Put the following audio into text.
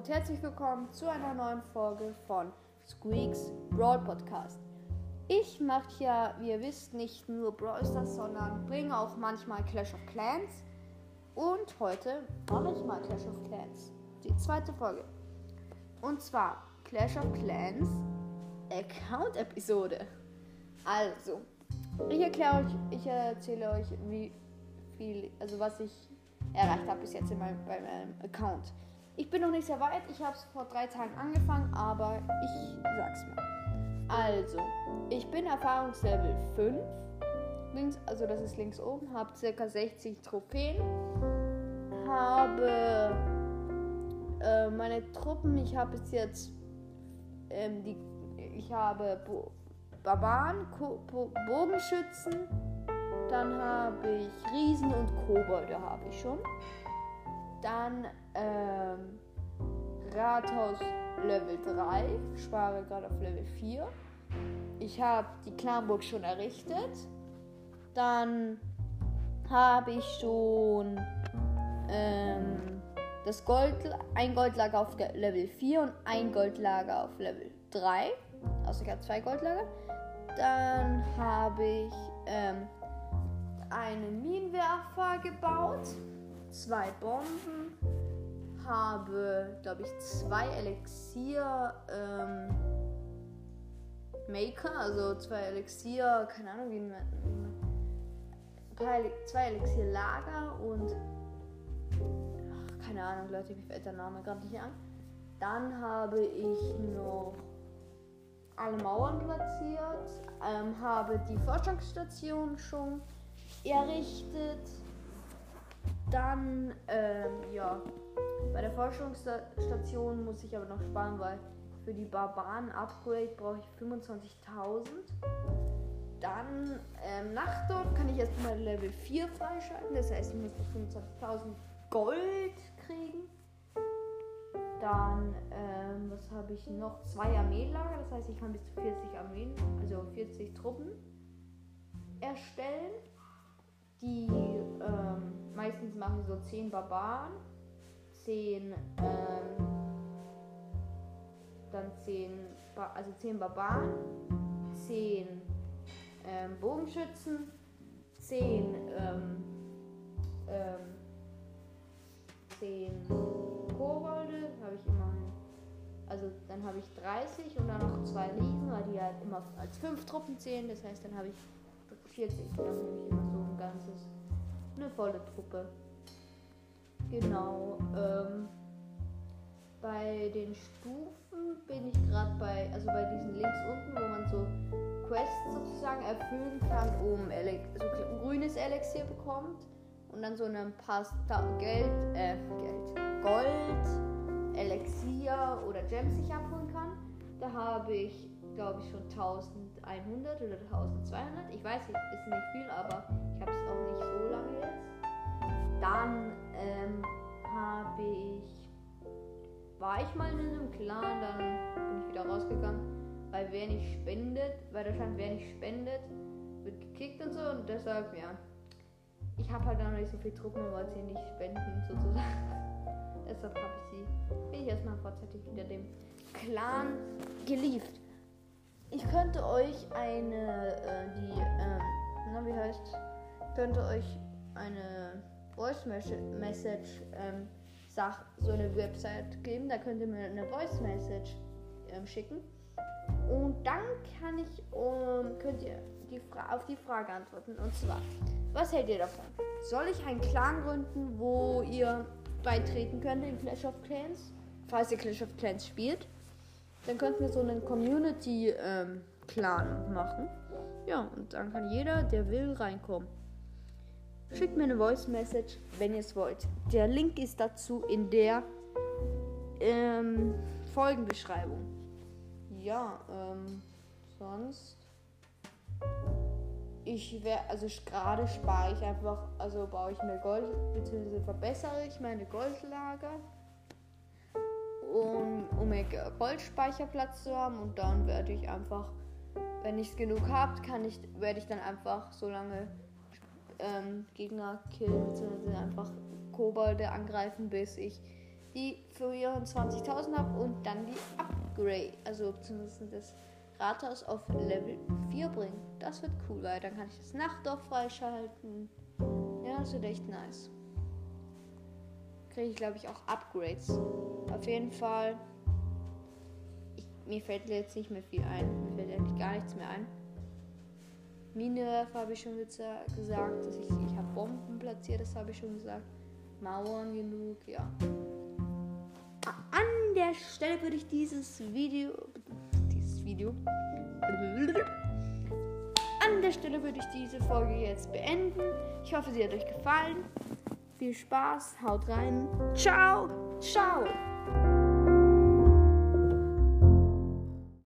und herzlich willkommen zu einer neuen Folge von Squeaks Brawl Podcast. Ich mache ja, wie ihr wisst, nicht nur Brawl Stars, sondern bringe auch manchmal Clash of Clans. Und heute mache ich mal Clash of Clans. Die zweite Folge. Und zwar Clash of Clans Account-Episode. Also, ich erkläre euch, ich erzähle euch, wie viel, also was ich erreicht habe bis jetzt in meinem, bei meinem Account. Ich bin noch nicht sehr weit, ich habe es vor drei Tagen angefangen, aber ich sag's mal. Also, ich bin Erfahrungslevel 5. Links, also das ist links oben, habe circa 60 Trophäen. Habe äh, meine Truppen, ich habe bis jetzt ähm, die, ich habe Bo Barbaren, Ko Bo Bogenschützen, dann habe ich Riesen und Kobolde habe ich schon. Dann ähm, Rathaus Level 3. Ich spare gerade auf Level 4. Ich habe die Clanburg schon errichtet. Dann habe ich schon ähm, das Gold, ein Goldlager auf Level 4 und ein Goldlager auf Level 3. Also ich habe zwei Goldlager. Dann habe ich ähm, einen Minenwerfer gebaut, zwei Bomben, habe, glaube ich, zwei Elixier ähm, Maker, also zwei Elixier, keine Ahnung, wie man, zwei Elixier Lager und ach, keine Ahnung, Leute, mir fällt der Name gerade nicht an. Dann habe ich noch alle Mauern platziert, ähm, habe die Forschungsstation schon errichtet. Dann, ähm, ja, bei der Forschungsstation muss ich aber noch sparen, weil für die Barbaren-Upgrade brauche ich 25.000. Dann ähm, Nachtdorf kann ich erstmal Level 4 freischalten. Das heißt, ich muss noch 25.000 Gold kriegen. Dann, ähm, was habe ich noch? Zwei Armeelager. Das heißt, ich kann bis zu 40 Armeen, also 40 Truppen erstellen. Die ähm, meistens machen so 10 Barbaren, 10, ähm, dann 10, ba also 10 Barbaren, 10 ähm, Bogenschützen, 10, ähm, ähm, 10 Kobolde, habe ich immer. Also dann habe ich 30 und dann noch zwei Riesen, weil die halt immer als 5 Truppen zählen. Das heißt, dann habe ich 40. Dann habe ich immer so ein ganzes, eine volle Truppe. Genau. Ähm, bei den Stufen bin ich gerade bei, also bei diesen links unten, wo man so Quests sozusagen erfüllen kann, um Ele so grünes Elixier bekommt und dann so ein paar Star Geld, äh, Geld, Gold, Elixier oder Gems sich abholen kann. Da habe ich, glaube ich, schon 1100 oder 1200. Ich weiß, nicht, ist nicht viel, aber ich habe es auch nicht so lange jetzt. Dann habe ich, war ich mal in einem Clan, dann bin ich wieder rausgegangen, weil wer nicht spendet, weil da stand, wer nicht spendet, wird gekickt und so und deshalb, ja, ich habe halt noch nicht so viel Truppen wollte sie nicht spenden sozusagen. deshalb habe ich sie, bin ich erstmal vorzeitig wieder dem Clan geliefert. Ich könnte euch eine, äh, die, ähm, na wie heißt, könnte euch eine Voice Message ähm, Sach, so eine Website geben. Da könnt ihr mir eine Voice Message ähm, schicken. Und dann kann ich, um, könnt ihr die auf die Frage antworten. Und zwar, was hält ihr davon? Soll ich einen Clan gründen, wo ihr beitreten könnt in Clash of Clans? Falls ihr Clash of Clans spielt. Dann könnten wir so einen Community-Clan ähm, machen. Ja, und dann kann jeder, der will, reinkommen. Schickt mir eine Voice Message, wenn ihr es wollt. Der Link ist dazu in der ähm, Folgenbeschreibung. Ja, ähm, sonst. Ich wäre, also gerade spare ich einfach, also baue ich mir Gold, beziehungsweise verbessere ich meine Goldlager um, um mehr Goldspeicherplatz zu haben und dann werde ich einfach, wenn ich es genug habe, kann ich, werde ich dann einfach so lange ähm, Gegner killen, beziehungsweise einfach Kobolde angreifen, bis ich die 24.000 habe und dann die Upgrade, also zumindest das Rathaus auf Level 4 bringen. Das wird cool, weil dann kann ich das Nachtdorf freischalten. Ja, das wird echt nice. Kriege ich, glaube ich, auch Upgrades. Auf jeden Fall. Ich, mir fällt jetzt nicht mehr viel ein. Mir fällt eigentlich gar nichts mehr ein. Minewerfer habe ich schon gesagt, dass ich, ich habe Bomben platziert, das habe ich schon gesagt. Mauern genug, ja. An der Stelle würde ich dieses Video, dieses Video, an der Stelle würde ich diese Folge jetzt beenden. Ich hoffe, sie hat euch gefallen. Viel Spaß, haut rein. Ciao, ciao.